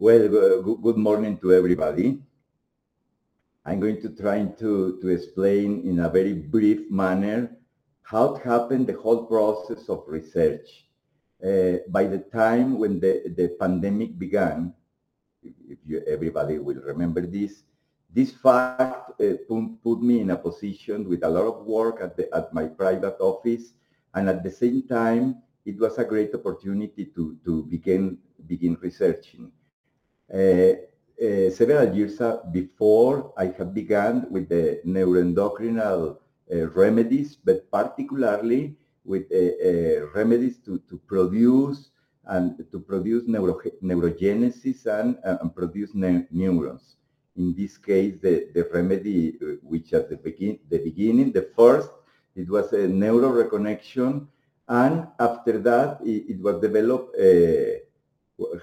Well, good morning to everybody. I'm going to try to, to explain in a very brief manner how it happened, the whole process of research. Uh, by the time when the, the pandemic began, if you, everybody will remember this, this fact uh, put, put me in a position with a lot of work at, the, at my private office, and at the same time, it was a great opportunity to, to begin, begin researching. Uh, uh, several years before, I have begun with the neuroendocrinal uh, remedies, but particularly with remedies to, to produce and to produce neuro, neurogenesis and, and produce ne neurons. In this case, the, the remedy, which at the, begin, the beginning, the first, it was a neuro reconnection, and after that, it, it was developed uh,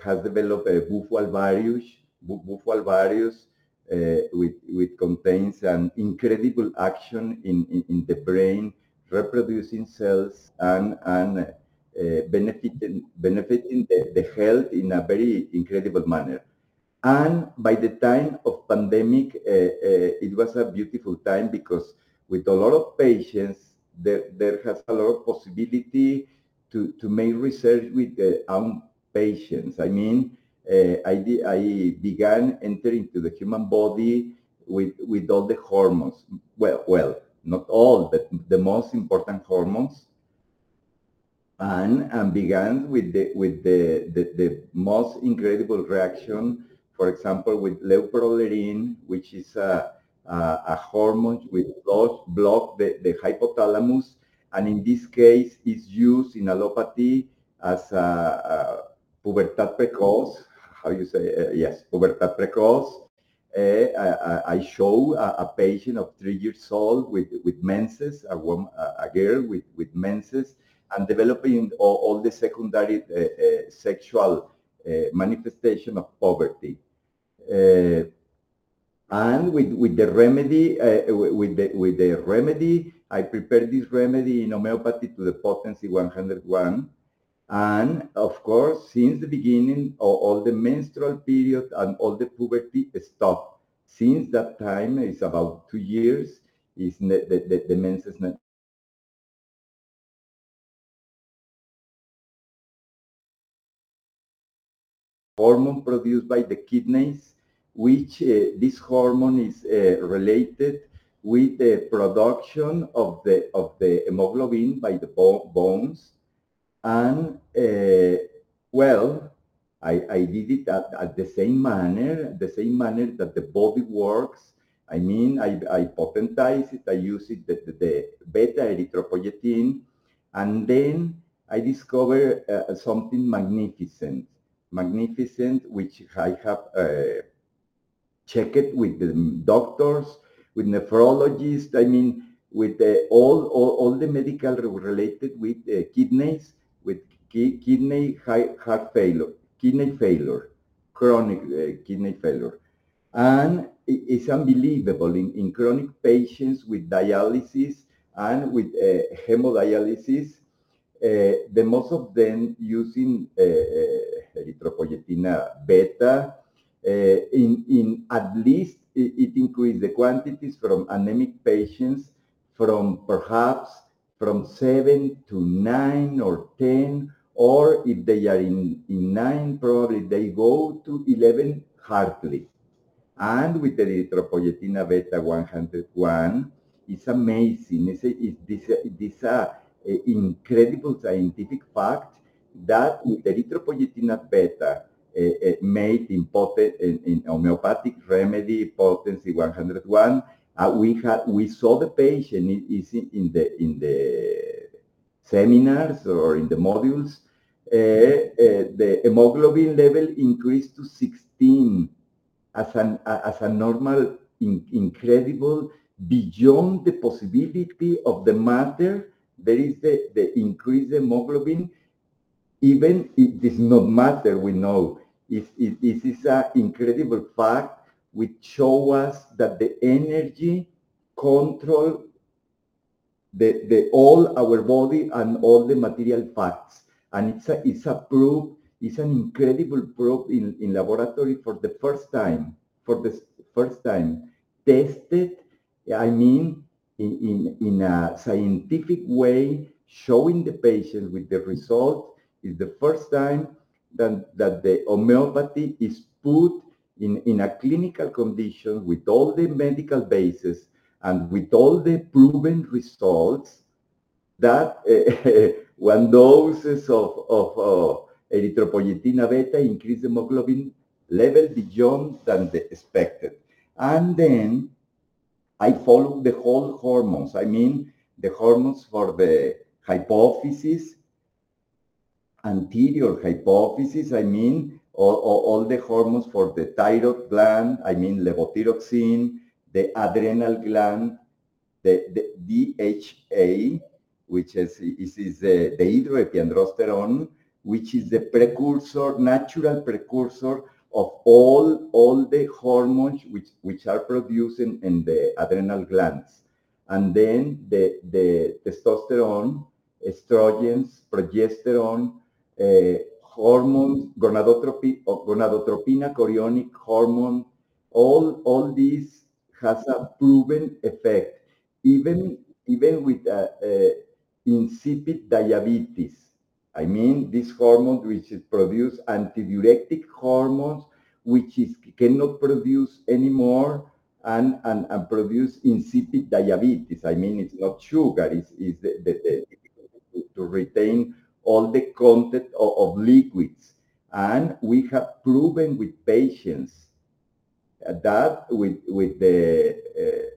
has developed a Bufo alvarius, Bufo alvarius uh, with, with contains an incredible action in, in, in the brain, reproducing cells and, and uh, benefiting, benefiting the, the health in a very incredible manner. And by the time of pandemic, uh, uh, it was a beautiful time because with a lot of patients, there, there has a lot of possibility to, to make research with own patients. I mean, uh, I, I began entering into the human body with, with all the hormones. Well, well, not all, but the most important hormones. And, and began with the with the, the, the most incredible reaction, for example, with leuprorelin, which is a, a, a hormone which block, block the, the hypothalamus, and in this case is used in allopathy as a, a pubertad precoz, how you say, uh, yes, pubertad precoz. Uh, I, I, show a, a, patient of three years old with, with menses, a, woman, a girl with, with menses, and developing all, all the secondary uh, uh sexual manifestation of poverty. And with, with the remedy, with, the, with the remedy, I prepared this remedy in homeopathy to the potency 101 and of course, since the beginning, all, the menstrual period and all the puberty stopped. Since that time, it's about two years, is the, the, the menses hormone produced by the kidneys, which uh, this hormone is uh, related with the production of the of the hemoglobin by the bo bones and uh, well, I, I did it at, at, the same manner, the same manner that the body works. I mean, I, I potentize it, I use it, the, the, beta erythropoietin, and then I discover uh, something magnificent, magnificent, which I have uh, checked with the doctors, with nephrologists, I mean, with the, all, all, all the medical related with uh, kidneys, kidney heart failure, kidney failure, chronic uh, kidney failure. And it's unbelievable in, in chronic patients with dialysis and with uh, hemodialysis, uh, the most of them using uh, uh, erythropoietin beta, in, in at least it, it increased the quantities from anemic patients from perhaps from 7 to 9 or 10, or if they are in, in 9, probably they go to 11 hardly. And with the erythropoietin beta 101, it's amazing. It's, a, it's this, this a incredible scientific fact that with erythropoietin beta uh, uh, made in, potent, in, in homeopathic remedy potency 101, uh, we had we saw the patient is in, in the in the seminars or in the modules. Uh, uh, the hemoglobin level increased to 16 as an as a normal in, incredible beyond the possibility of the matter there is the, the increased hemoglobin even it does not matter we know it, it, this is an incredible fact which show us that the energy control the, the all our body and all the material facts. And it's a, it's a proof it's an incredible proof in, in laboratory for the first time, for the first time, tested, I mean, in, in, in a scientific way, showing the patient with the result is the first time that, that the homeopathy is put in, in a clinical condition with all the medical basis and with all the proven results that uh, one doses of, of uh, erythropoietina beta increase hemoglobin level beyond than the expected. And then I follow the whole hormones. I mean, the hormones for the hypophysis, anterior hypophysis, I mean, all, all, all, the hormones for the thyroid gland, I mean, levothyroxine, the adrenal gland, the, the DHA, which is, is, is the, the dehydroepiandrosterone, which is the precursor, natural precursor of all, all the hormones which, which are produced in, in the adrenal glands. And then the, the testosterone, estrogens, progesterone, uh, hormones, gonadotropi, gonadotropina, chorionic hormone, all, all these has a proven effect, even, even with uh, uh, insipid diabetes. I mean, this hormone which is produce antidiuretic hormones, which is cannot produce anymore and, and, and produce insipid diabetes. I mean, it's not sugar, it's, it's the, the, the, to retain all the content of, of, liquids. And we have proven with patients that with, with the uh,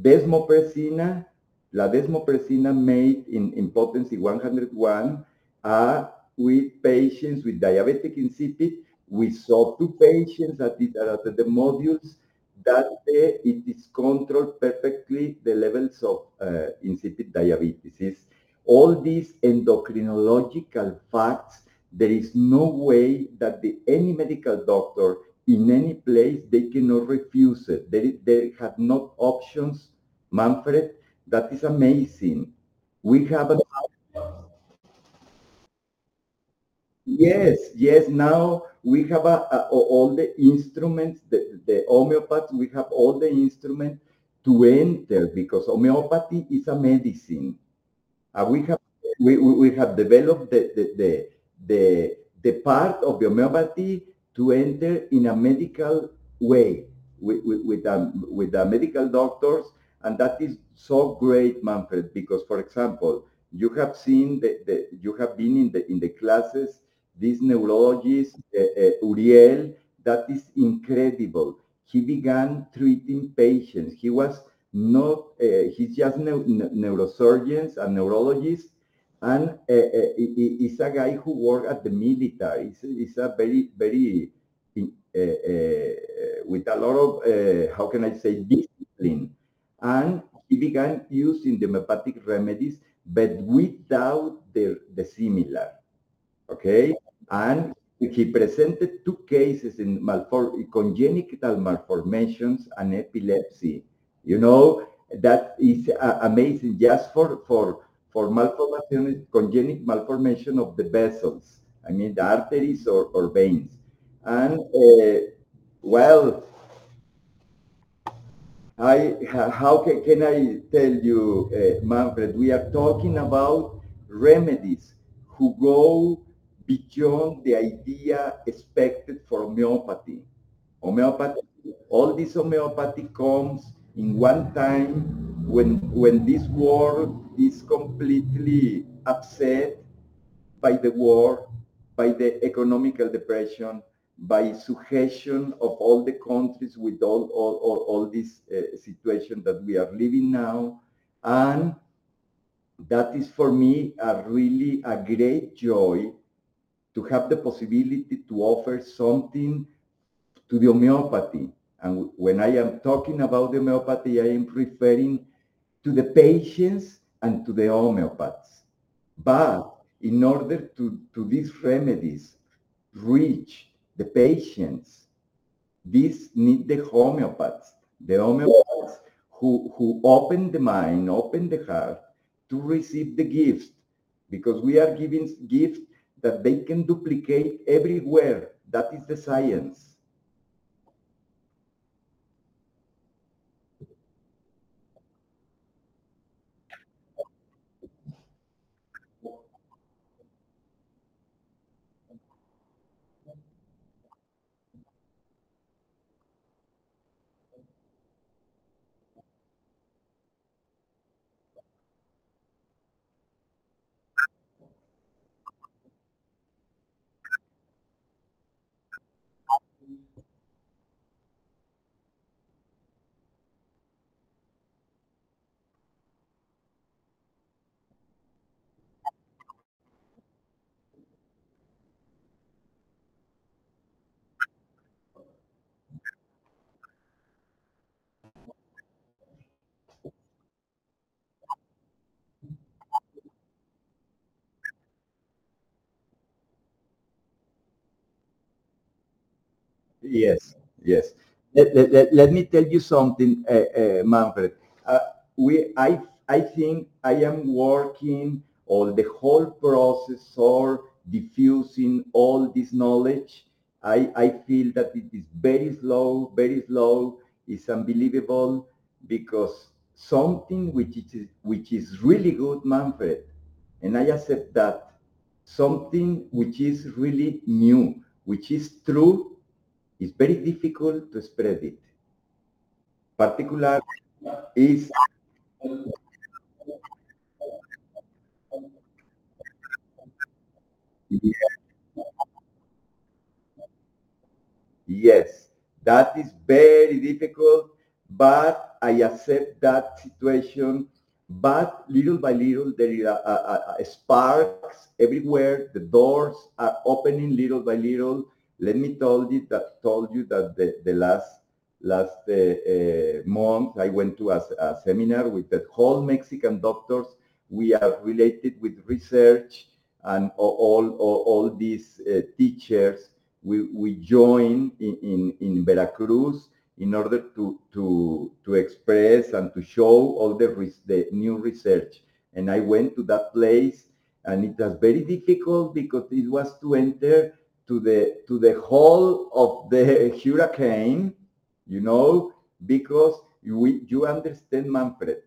desmopresina La desmopresina made in, in potency 101 are with patients with diabetic insipid. We saw two patients at the, at the modules that uh, it is controlled perfectly the levels of uh, insipid diabetes. It's all these endocrinological facts, there is no way that the, any medical doctor in any place, they cannot refuse it. They, they have not options, Manfred, that is amazing. We have a Yes, yes. Now we have a, a, all the instruments, the, the homeopaths, we have all the instruments to enter because homeopathy is a medicine. Uh, we have we, we have developed the, the, the, the, the part of the homeopathy to enter in a medical way with, with, with, um, with the medical doctors and that is so great, Manfred, because, for example, you have seen the, you have been in the in the classes this neurologist uh, uh, Uriel that is incredible. He began treating patients. He was not uh, he's just ne neurosurgeons and neurologist and uh, a guy who worked at the military he's a very very uh, with a lot of how can i say discipline and he began using the homeopathic remedies, but without the, the similar. Okay? And he presented two cases in malform congenital malformations and epilepsy. You know, that is uh, amazing just for, for, for malformation, congenital malformation of the vessels. I mean, the arteries or, or veins. And, uh, well, I, how can, can I tell you, uh, Manfred, we are talking about remedies who go beyond the idea expected for homeopathy. Homeopathy, all this homeopathy comes in one time when, when this world is completely upset by the war, by the economical depression, by suggestion of all the countries with all, all, all, all this uh, situation that we are living now. And that is for me a really a great joy to have the possibility to offer something to the homeopathy. And when I am talking about the homeopathy, I am referring to the patients and to the homeopaths. But in order to, to these remedies reach the patients. These need the homeopaths, the homeopaths who, who open the mind, open the heart to receive the gift, because we are giving gifts that they can duplicate everywhere. That is the science. Yes, yes. Let, let, let, me tell you something, uh, uh, Manfred. Uh, we, I, I think I am working on the whole process or diffusing all this knowledge. I, I feel that it is very slow, very slow. It's unbelievable because something which is which is really good, Manfred, and I accept that something which is really new, which is true, it's very difficult to spread it. Particular is yes, that is very difficult, but I accept that situation. But little by little, there is a, a, a sparks everywhere. The doors are opening little by little let me told you that told you that the, the last last uh, uh, month I went to a, a, seminar with the whole Mexican doctors. We are related with research and all all, all these uh, teachers. We we join in, in, in Veracruz in order to to to express and to show all the the new research. And I went to that place, and it was very difficult because it was to enter to the to the whole of the hurricane, you know, because we, you understand, Manfred,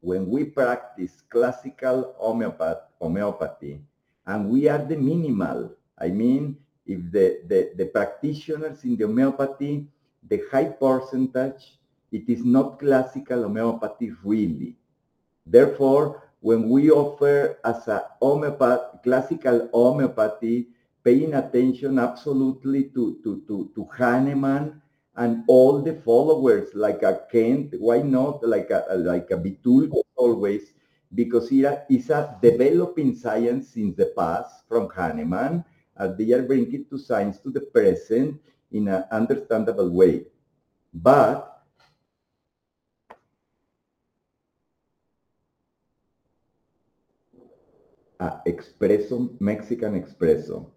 when we practice classical homeopath, homeopathy, and we are the minimal, I mean, if the, the, the practitioners in the homeopathy, the high percentage, it is not classical homeopathy really. Therefore, when we offer as a homeopath, classical homeopathy, paying attention absolutely to, to, to, to Hahnemann and all the followers, like a Kent, why not like a, like a Bitul always, because it is a developing science since the past from Hahnemann, and they are bringing to science to the present in an understandable way. But uh, espresso, Mexican espresso.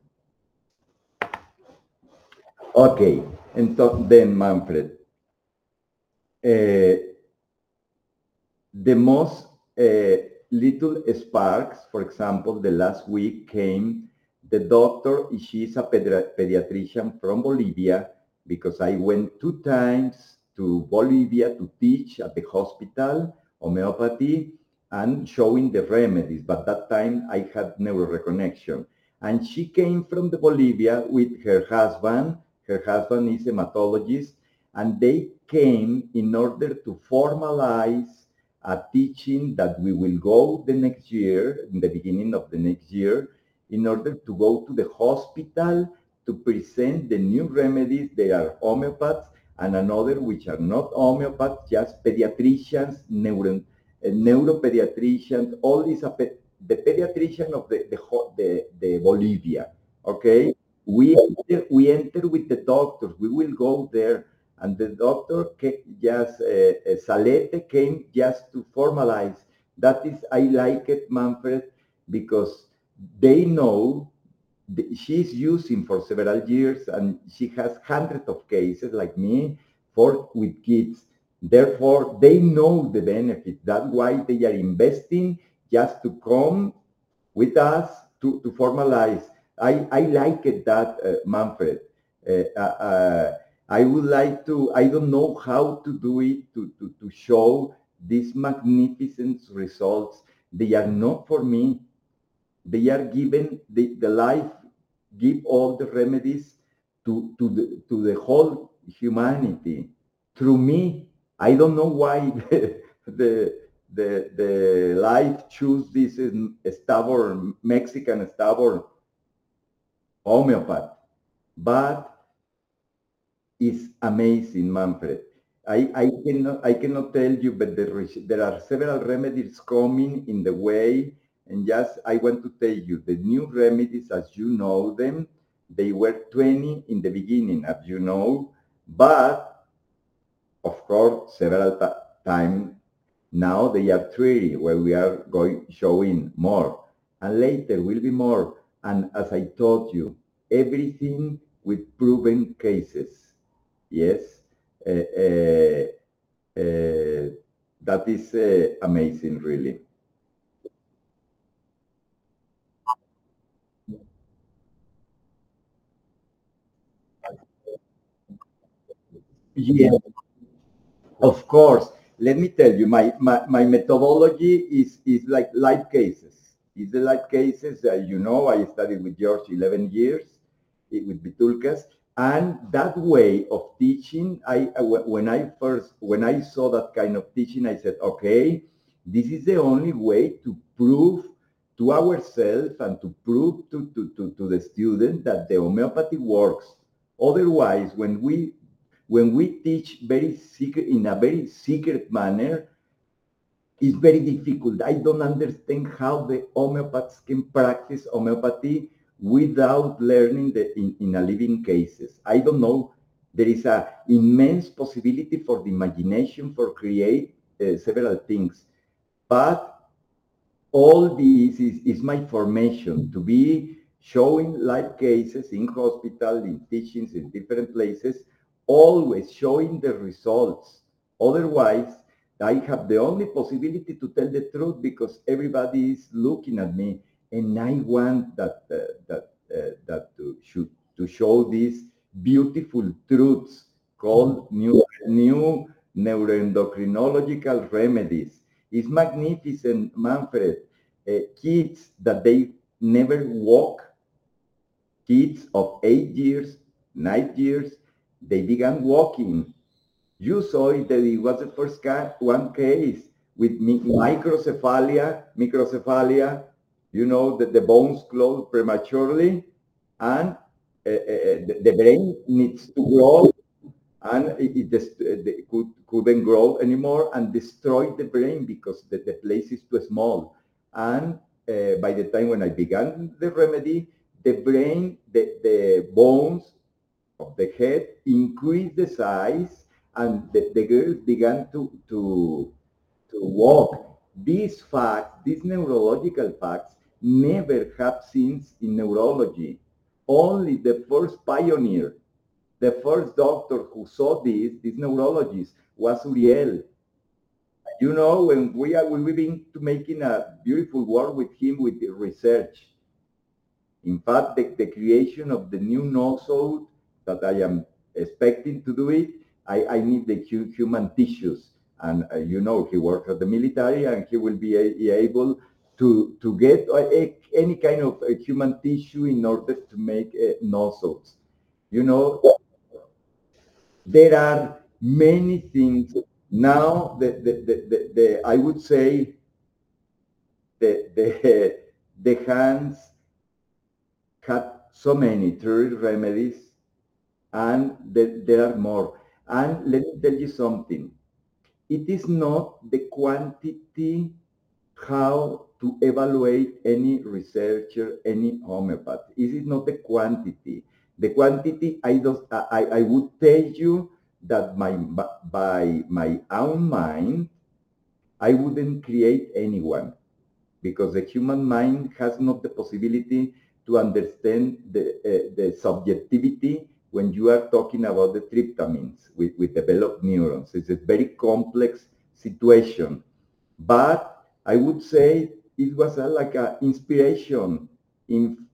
Okay, entonces, then Manfred, uh, the most uh, little sparks, for example, the last week came the doctor, she's a pediatrician from Bolivia, because I went two times to Bolivia to teach at the hospital homeopathy and showing the remedies, but that time I had neuroreconnection. And she came from the Bolivia with her husband her husband is a hematologist, and they came in order to formalize a teaching that we will go the next year, in the beginning of the next year, in order to go to the hospital to present the new remedies. There are homeopaths and another which are not homeopaths, just pediatricians, neuro, uh, neuropediatricians, all these, the pediatrician of the, the, the, the Bolivia, okay? We enter, we enter with the doctors. We will go there, and the doctor just uh, Salete came just to formalize. That is, I like it, Manfred, because they know she's using for several years, and she has hundreds of cases like me for with kids. Therefore, they know the benefit. That's why they are investing just to come with us to, to formalize. I, I like it that, uh, Manfred. Uh, uh, I would like to, I don't know how to do it to, to, to show these magnificent results. They are not for me. They are given, the, the life give all the remedies to, to, the, to the whole humanity through me. I don't know why the, the, the, the life choose this stubborn, Mexican stubborn homeopath, but it's amazing, Manfred. I, I cannot I cannot tell you, but there, there are several remedies coming in the way, and just I want to tell you the new remedies as you know them. They were 20 in the beginning, as you know, but of course several times now they are 30 where we are going showing more, and later will be more. And as I told you, everything with proven cases. Yes uh, uh, that is uh, amazing, really. Yeah, of course. Let me tell you, my, my, my methodology is, is like live cases. It's the live cases. Uh, you know, I studied with George 11 years with Vithoulkas and that way of teaching i when i first when i saw that kind of teaching i said okay this is the only way to prove to ourselves and to prove to, to, to, to the student that the homeopathy works otherwise when we when we teach very secret in a very secret manner it's very difficult i don't understand how the homeopaths can practice homeopathy without learning the, in, in a living cases. I don't know. There is a immense possibility for the imagination for create uh, several things, but all this is, is my formation to be showing live cases in hospital, in teachings, in different places, always showing the results. Otherwise, I have the only possibility to tell the truth because everybody is looking at me and I want that uh, that uh, that to should to show these beautiful truths called new new neuroendocrinological remedies. It's magnificent, Manfred. Uh, kids that they never walk, kids of eight years, nine years, they began walking. You saw it that it was the first one case with microcephalia, microcephalia, you know that the bones close prematurely and uh, uh, the, the, brain needs to grow and it, it, it could, couldn't grow anymore and destroy the brain because the, the place is too small. And by the time when I began the remedy, the brain, the, the bones of the head increased the size and the, the girl began to, to, to walk. These facts, these neurological facts, never have since in neurology. Only the first pioneer, the first doctor who saw this, this neurologist, was Uriel. You know, when we are we've been making a beautiful work with him with the research. In fact, the, the creation of the new nosode that I am expecting to do it, I, I need the human tissues. And uh, you know, he works at the military and he will be a, able to, to get a, any kind of human tissue in order to make uh, nosodes. You know, there are many things. Now, the, the, the, the, I would say the, the, the hands had so many true remedies and the, there are more. And let me tell you something. It is not the quantity how to evaluate any researcher, any homeopath? Is it not the quantity? The quantity, I, do, I, I would tell you that my, by my own mind, I wouldn't create anyone because the human mind has not the possibility to understand the, uh, the subjectivity when you are talking about the tryptamines with, with developed neurons. It's a very complex situation. But I would say it was a, like an inspiration in,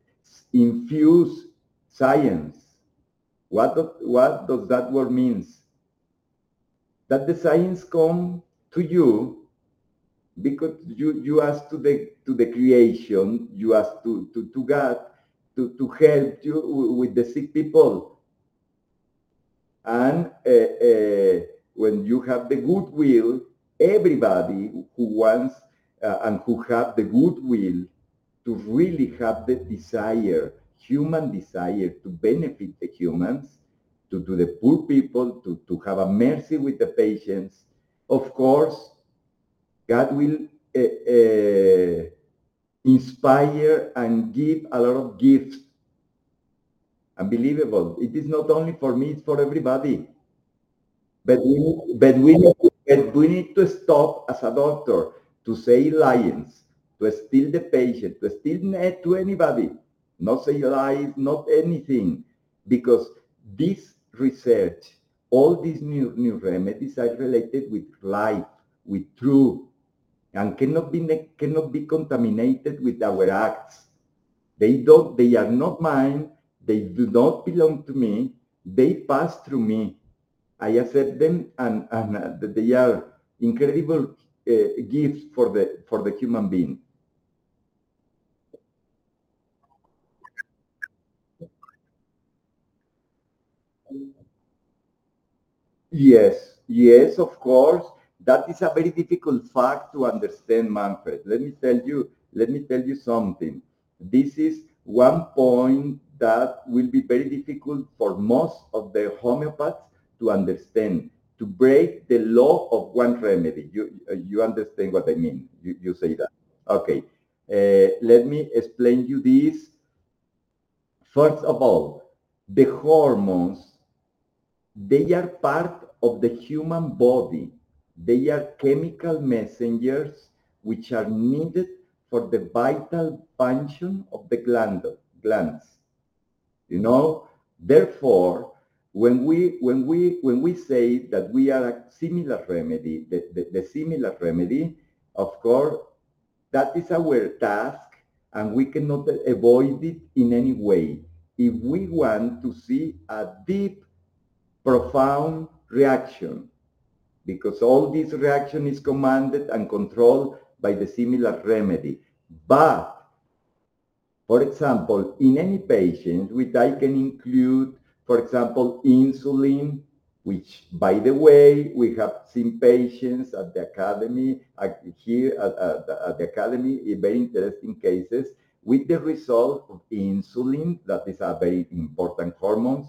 infuse science. What, do, what does that word means? That the science come to you because you, you ask to the to the creation, you ask to, to, to God to, to help you with the sick people. And uh, uh, when you have the goodwill, everybody who wants uh, and who have the goodwill to really have the desire, human desire to benefit the humans, to do the poor people, to, to have a mercy with the patients, of course, God will uh, inspire and give a lot of gifts. Unbelievable. It is not only for me, it's for everybody. But we, but we, need, but we need to stop as a doctor to say lies, to steal the patient, to steal to anybody, not say lies, not anything, because this research, all these new, new remedies are related with life, with truth, and cannot be cannot be contaminated with our acts. They don't. They are not mine. They do not belong to me. They pass through me. I accept them, and and uh, they are incredible uh, gifts for the for the human being. Yes, yes, of course that is a very difficult fact to understand, Manfred. Let me tell you, let me tell you something. This is one point that will be very difficult for most of the homeopaths to understand, to break the law of one remedy. You, you understand what I mean. You, you say that. Okay. Uh, let me explain you this. First of all, the hormones, they are part of the human body they are chemical messengers which are needed for the vital function of the gland, glands. You know, therefore, when we when we when we say that we are a similar remedy, the, the, the similar remedy, of course, that is our task and we cannot avoid it in any way. If we want to see a deep, profound reaction because all this reaction is commanded and controlled by the similar remedy. But, for example, in any patient, which I can include, for example, insulin, which, by the way, we have seen patients at the academy, here at, at, at the academy, in very interesting cases, with the result of insulin, that is a very important hormone,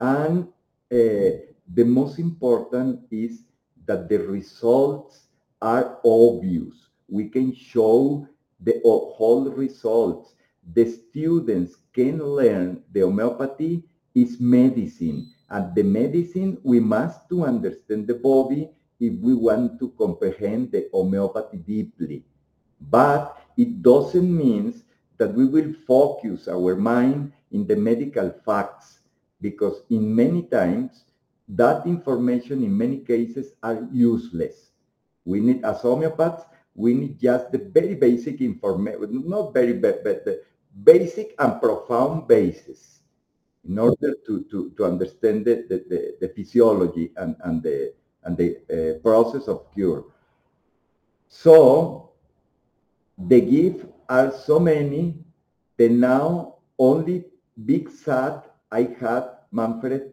and uh, the most important is that the results are obvious. We can show the whole results. The students can learn the homeopathy is medicine. And the medicine, we must to understand the body if we want to comprehend the homeopathy deeply. But it doesn't mean that we will focus our mind in the medical facts because in many times that information in many cases are useless. We need, as homeopaths, we need just the very basic information, not very, but, but the basic and profound basis in order to, to, to understand the, the, the, physiology and, and the, and the uh, process of cure. So the gifts are so many that now only big sad I had Manfred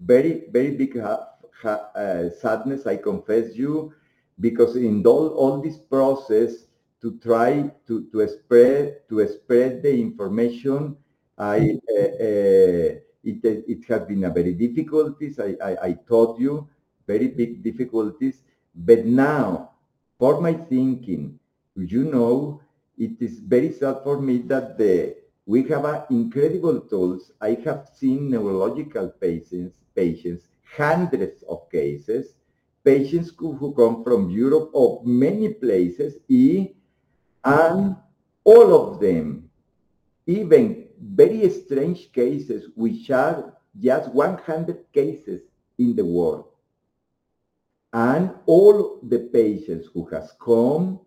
very, very big uh, sadness, I confess you, because in all, all this process to try to, to spread to spread the information, I uh, uh, it, it has been a very difficulties. I, I, I told you very big difficulties, but now for my thinking, you know, it is very sad for me that the we have incredible tools. I have seen neurological patients patients, hundreds of cases, patients who, who come from Europe or many places, and all of them, even very strange cases, which are just 100 cases in the world. And all the patients who has come,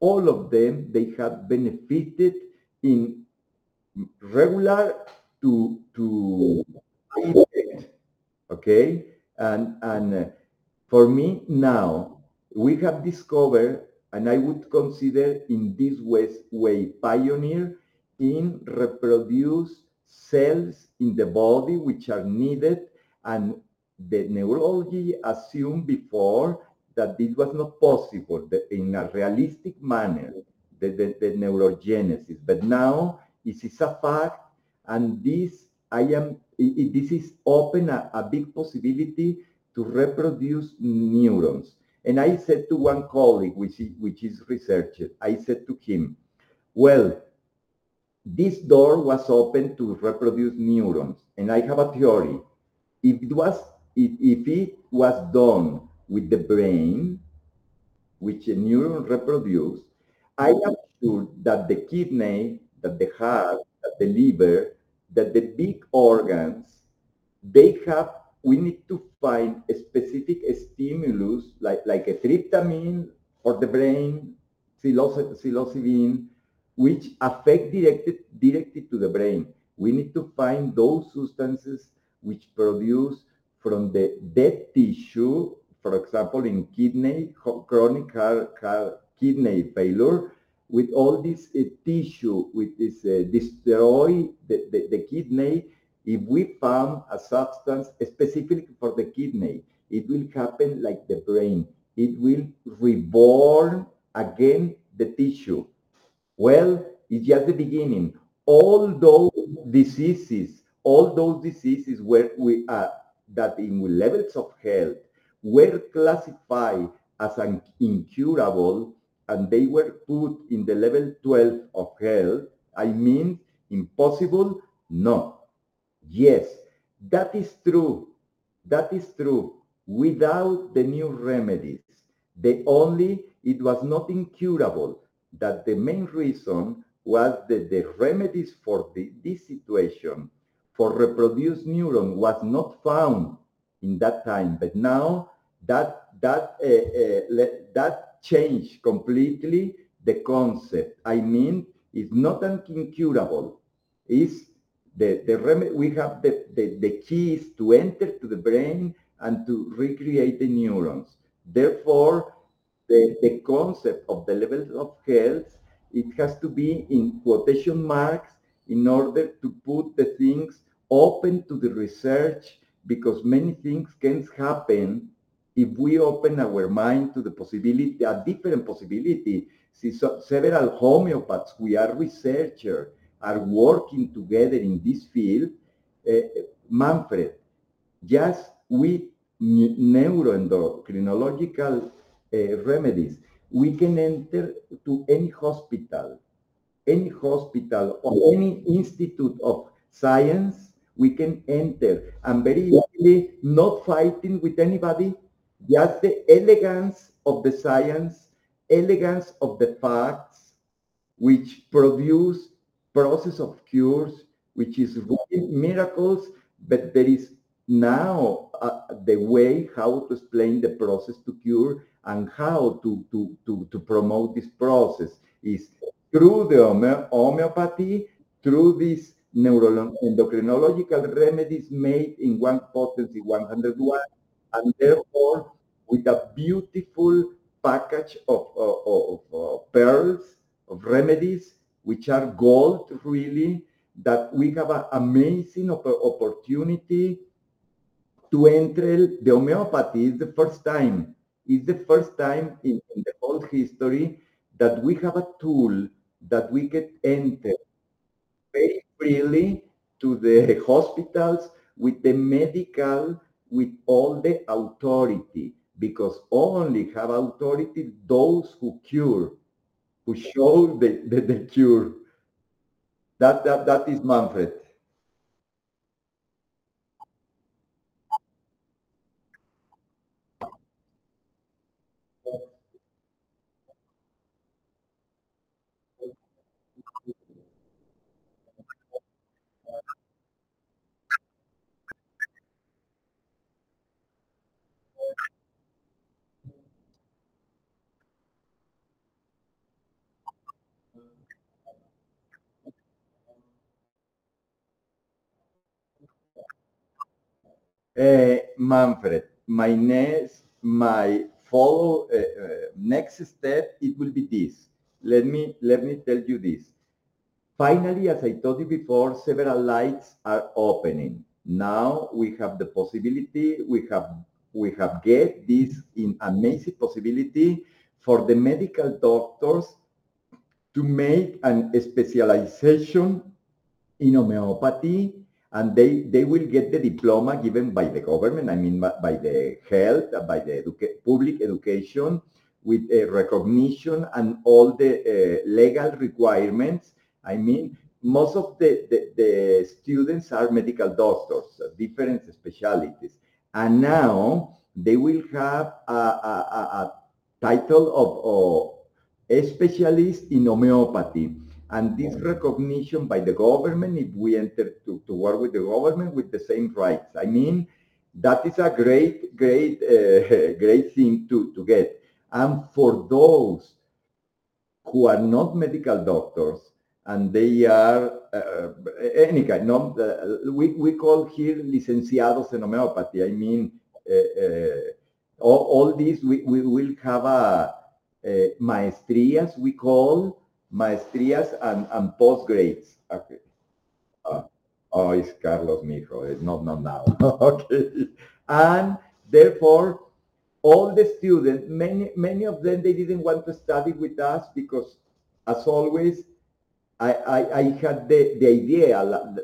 all of them, they have benefited in regular to to okay? And and uh, for me now, we have discovered, and I would consider in this way, pioneer in reproduce cells in the body which are needed and the neurology assumed before that this was not possible in a realistic manner, the, the, the neurogenesis. But now it is a fact, and this I am it, this is open a, a big possibility to reproduce neurons. And I said to one colleague, which is, which is researcher, I said to him, well, this door was open to reproduce neurons. And I have a theory. If it was if, if it was done with the brain, which a neuron reproduce, I am sure that the kidney, that the heart, that the liver, that the big organs, they have, we need to find a specific stimulus, like, like a tryptamine for the brain, psilocybin, which affect directed, directly to the brain. We need to find those substances which produce from the dead tissue, for example, in kidney, chronic heart, heart, kidney failure, with all this uh, tissue, with this uh, destroy the, the, the, kidney, if we found a substance specifically for the kidney, it will happen like the brain. It will reborn again the tissue. Well, it's just the beginning. All those diseases, all those diseases where we are that in levels of health were classified as an incurable and they were put in the level 12 of health, I mean impossible? No. Yes, that is true. That is true. Without the new remedies, the only, it was not incurable. That the main reason was that the remedies for the, this situation for reproduced neuron was not found in that time. But now that that uh, uh, that changed completely the concept. I mean, it's not incurable. It's the the. We have the, the the keys to enter to the brain and to recreate the neurons. Therefore, the the concept of the levels of health it has to be in quotation marks in order to put the things open to the research because many things can happen if we open our mind to the possibility, a different possibility. See, so several homeopaths, we are researchers, are working together in this field. Uh, Manfred, just with neuroendocrinological uh, remedies, we can enter to any hospital, any hospital or any institute of science we can enter and very easily not fighting with anybody, just the elegance of the science, elegance of the facts, which produce process of cures, which is miracles, but there is now uh, the way how to explain the process to cure and how to, to, to, to promote this process is through the homeopathy, through this neuroendocrinological remedies made in one potency 101 and therefore with a beautiful package of, of, of, of pearls of remedies which are gold really that we have an amazing opportunity to enter the homeopathy is the first time it's the first time in, in the whole history that we have a tool that we can enter very freely to the hospitals with the medical, with all the authority, because only have authority those who cure, who show the, the, the cure. That, that, that is Manfred. Uh, Manfred, my next, my follow uh, uh, next step, it will be this. Let me let me tell you this. Finally, as I told you before, several lights are opening. Now we have the possibility, we have we have get this in amazing possibility for the medical doctors to make an specialization in homeopathy and they, they will get the diploma given by the government, I mean, by the health, by the educa public education, with a recognition and all the uh, legal requirements. I mean, most of the, the, the, students are medical doctors, different specialties. And now they will have a, a, a title of, of a specialist in homeopathy. And this recognition by the government, if we enter to, to work with the government with the same rights. I mean, that is a great, great, uh, great thing to, to get. And for those who are not medical doctors, and they are uh, any kind, no, uh, we, we call here licenciados en homeopathy. I mean, uh, uh, all, all these, we, we will have a, a maestrías, we call, maestrías and, and postgrades. Okay. Uh, oh, it's Carlos Mijo. It's not, not now. okay. And therefore, all the students, many, many of them, they didn't want to study with us because, as always, I, I, I had the, the idea,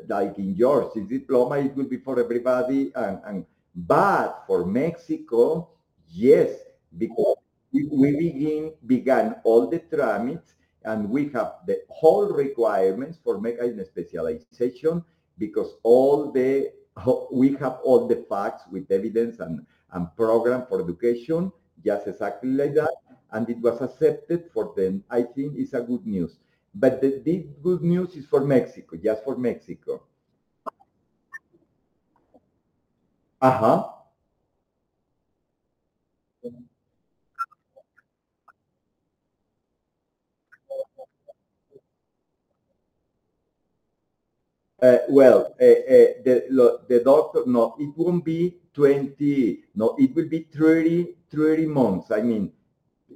like in yours, in diploma, it will be for everybody. And, and But for Mexico, yes, because we begin began all the tramits and we have the whole requirements for making specialization because all the we have all the facts with evidence and, and program for education just exactly like that. And it was accepted for them. I think it's a good news. But the, the good news is for mexico just for mexico. Uh-huh Uh, well, uh, uh, the, the doctor, no, it won't be 20, no, it will be 30, 30 months. I mean,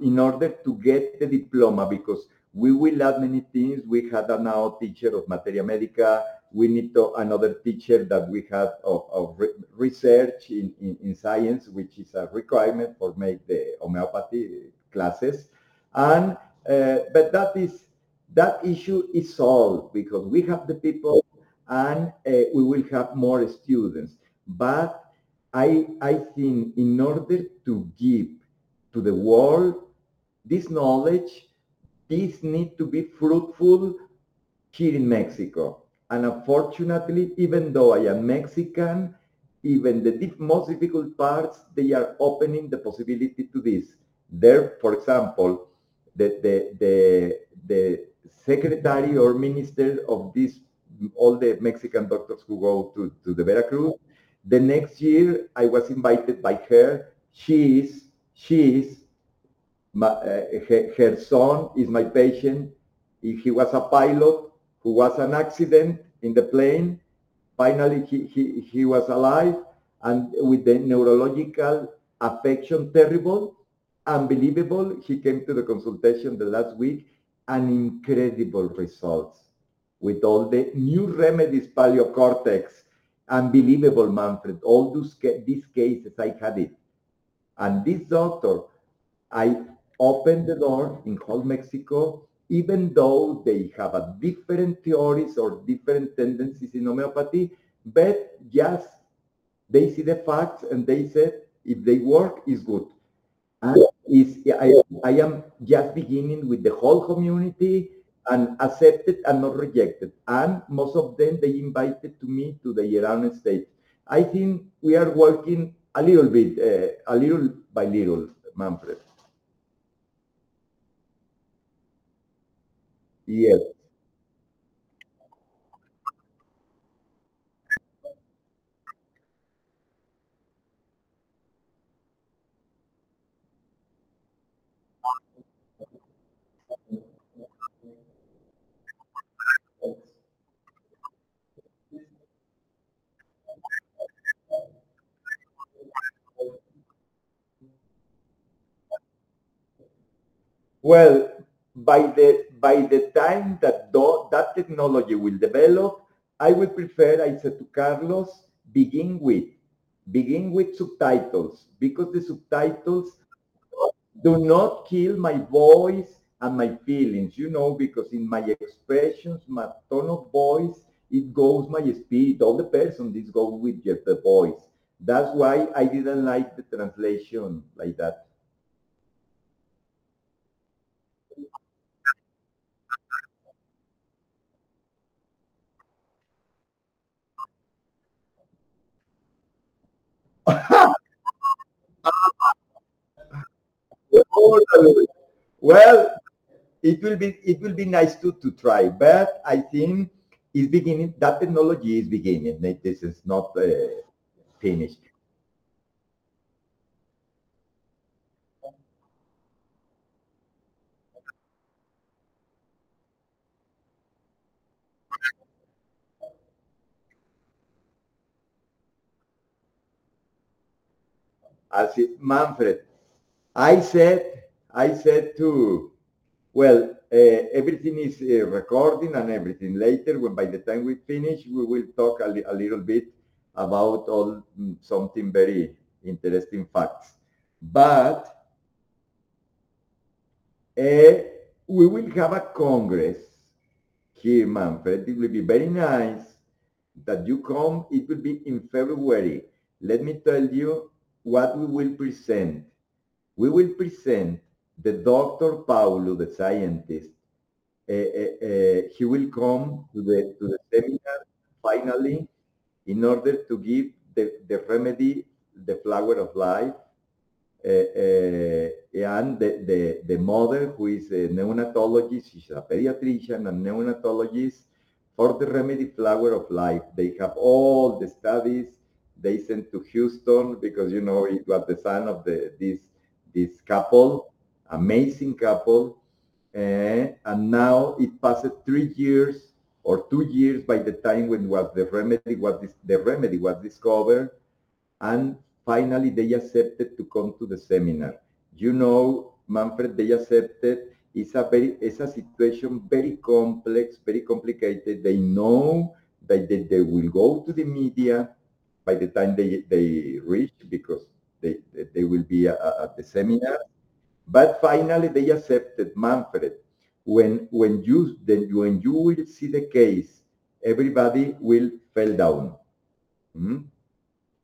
in order to get the diploma, because we will add many things. We had a now teacher of materia medica. We need to, another teacher that we had of, of re research in, in, in, science, which is a requirement for make the homeopathy classes. And, uh, but that is, that issue is solved because we have the people and uh, we will have more students. But I, I think in order to give to the world this knowledge, this need to be fruitful here in Mexico. And unfortunately, even though I am Mexican, even the most difficult parts, they are opening the possibility to this. There, for example, the, the, the, the secretary or minister of this all the Mexican doctors who go to, to the Veracruz. The next year, I was invited by her. She is, she is, my, uh, her, her son is my patient. He was a pilot who was an accident in the plane. Finally, he, he, he was alive and with the neurological affection terrible, unbelievable. He came to the consultation the last week and incredible results with all the new remedies, paleocortex, unbelievable, Manfred. All those these cases, I had it. And this doctor, I opened the door in whole Mexico, even though they have a different theories or different tendencies in homeopathy, but just they see the facts and they said, if they work, is good. And is I, I am just beginning with the whole community and accepted and not rejected. And most of them, they invited to me to the United state. I think we are working a little bit, uh, a little by little, Manfred. Yes. Well, by the by the time that do, that technology will develop, I would prefer, I said to Carlos, begin with begin with subtitles because the subtitles do not kill my voice and my feelings, you know, because in my expressions, my tone of voice, it goes my spirit, all the person, this goes with just the voice. That's why I didn't like the translation like that. Well, it will be it will be nice to to try, but I think it's beginning. That technology is beginning. This is not uh, finished. As it, Manfred, I said, I said to, well, uh, everything is uh, recording and everything. Later, when by the time we finish, we will talk a, li a little bit about all mm, something very interesting facts. But uh, we will have a congress here, Manfred. It will be very nice that you come. It will be in February. Let me tell you what we will present. We will present the Dr. Paulo, the scientist. Uh, uh, uh, he will come to the to the seminar finally in order to give the, the remedy, the flower of life, and the, the, the mother who is a neonatologist, she's a pediatrician and neonatologist for the remedy flower of life. They have all the studies, they sent to Houston because you know it was the son of the this this couple, amazing couple, uh, and now it passed three years or two years by the time when was the remedy was this, the remedy was discovered, and finally they accepted to come to the seminar. You know, Manfred, they accepted. It's a very it's a situation very complex, very complicated. They know that they, they will go to the media by the time they, they reach because they, they will be at the seminar. But finally, they accepted Manfred. When, when, you, then when you will see the case, everybody will fall down. Hmm?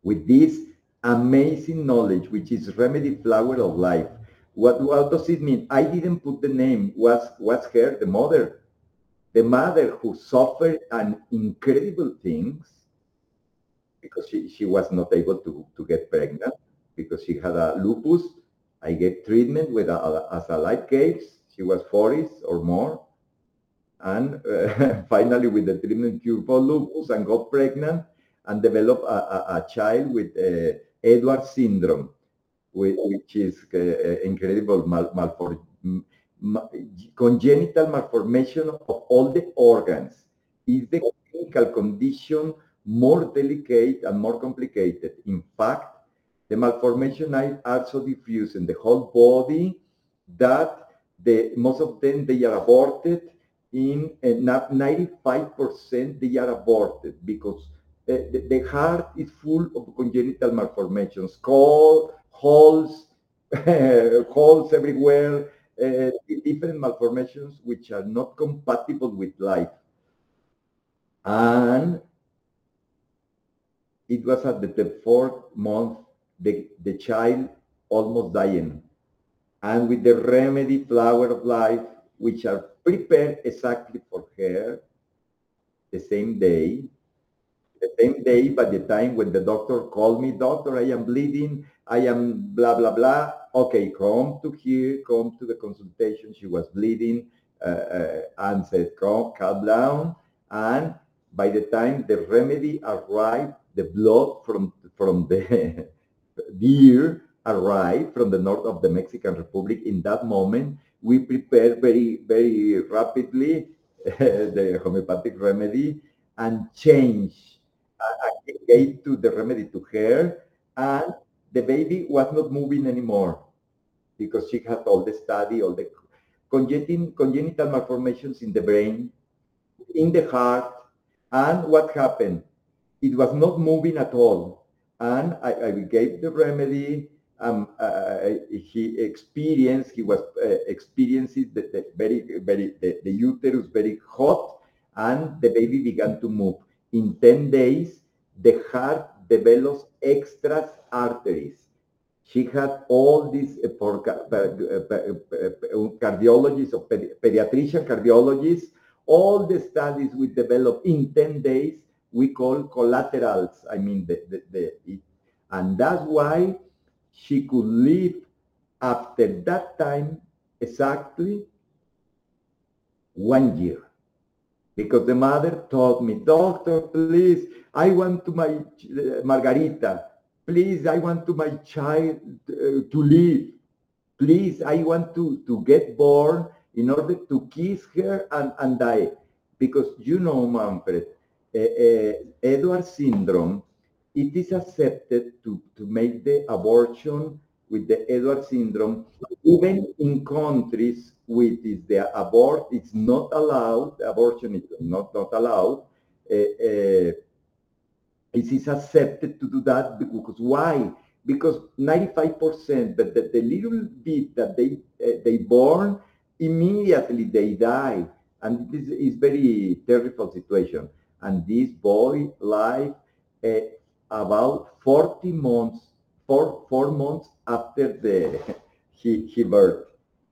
With this amazing knowledge, which is remedy flower of life. What, what does it mean? I didn't put the name, was, was her, the mother. The mother who suffered an incredible things because she, she was not able to, to get pregnant because she had a lupus. I gave treatment with a, as a light case. She was 40s or more. And uh, finally, with the treatment, cured for lupus and got pregnant and developed a, a, a child with uh, Edwards syndrome, which, which is uh, incredible mal, malfor, congenital malformation of all the organs. Is the clinical condition more delicate and more complicated. In fact, the malformation are so diffuse in the whole body that the, most of them, they are aborted. In uh, 95% they are aborted because uh, the, the, heart is full of congenital malformations, cold, holes, holes everywhere, uh, different malformations which are not compatible with life. And it was at the, the fourth month, the, the child almost dying. And with the remedy flower of life, which are prepared exactly for her, the same day, the same day, by the time when the doctor called me, doctor, I am bleeding, I am blah, blah, blah. Okay, come to here, come to the consultation. She was bleeding uh, uh, and said, come, calm down. And by the time the remedy arrived, the blood from, from the deer arrived from the north of the Mexican Republic. In that moment, we prepared very, very rapidly the homeopathic remedy and changed, uh, gave to the remedy to her, and the baby was not moving anymore because she had all the study, all the congenital malformations in the brain, in the heart, and what happened? It was not moving at all. And I, I gave the remedy. Um, uh, he experienced, he was uh, experiencing the, the very, very, the, the uterus very hot, and the baby began to move. In 10 days, the heart develops extra arteries. She had all these uh, for uh, uh, cardiologists or pediatrician cardiologists all the studies we developed in 10 days, we call collaterals. I mean, the, the, the it, and that's why she could live after that time exactly one year. Because the mother told me, doctor, please, I want to my uh, Margarita, please, I want to my child uh, to live. Please, I want to, to get born in order to kiss her and, and die. Because you know, Manfred, Edward syndrome, it is accepted to, to make the abortion with the Edward syndrome, even in countries with is the abort, is not allowed, abortion is not, not allowed, uh, uh, it is accepted to do that because why? Because 95%, but the, the little bit that they uh, they born immediately they die. And this is very terrible situation. And this boy live uh, about 40 months, four, four months after the he, he birth.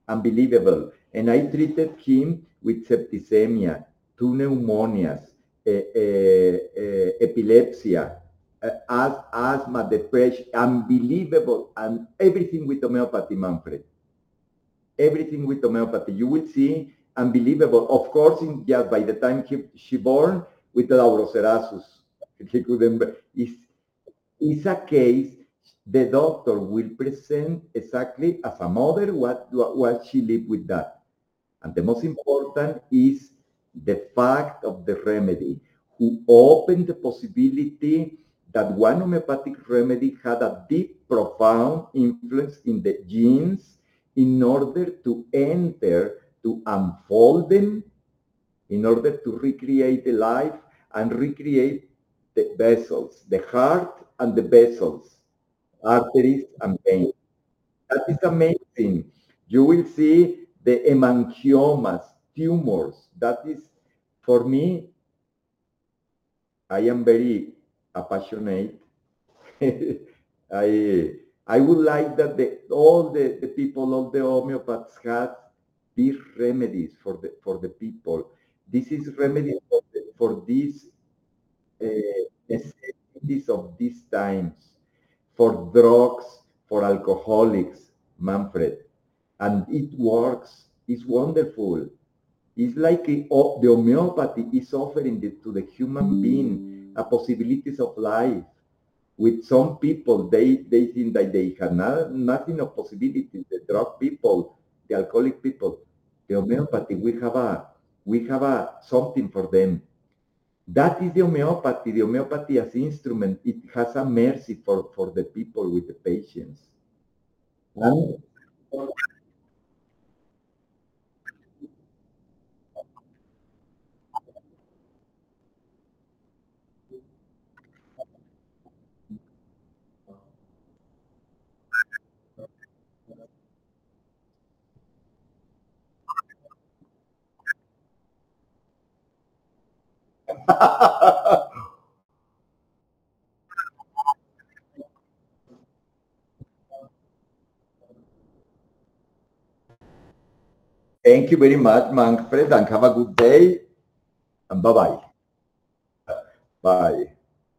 Unbelievable. And I treated him with septicemia, two pneumonias, uh, uh, epilepsy, as, asthma, depression, unbelievable, and everything with homeopathy, Manfred everything with homeopathy. You will see unbelievable. Of course, in, yeah, by the time he, she born with the Laurocerasus, he couldn't. It's, a case the doctor will present exactly as a mother what, what she lived with that. And the most important is the fact of the remedy, who opened the possibility that one homeopathic remedy had a deep, profound influence in the genes in order to enter, to unfold them, in order to recreate the life and recreate the vessels, the heart and the vessels, arteries and veins. That is amazing. You will see the hemangiomas, tumors. That is, for me, I am very passionate. I I would like that the, all the, the people, all the homeopaths had these remedies for the for the people. This is remedies for, these uh, necessities of these times, for drugs, for alcoholics, Manfred, and it works. It's wonderful. It's like the homeopathy is offering the, to the human being a possibilities of life with some people, they, they think that they have not, nothing of possibilities. The drug people, the alcoholic people, the homeopathy, we have a we have a something for them. That is the homeopathy. The homeopathy as instrument, it has a mercy for, for the people with the patients. Oh. And Thank you very much, Manfred, and have a good day. And bye-bye. Bye.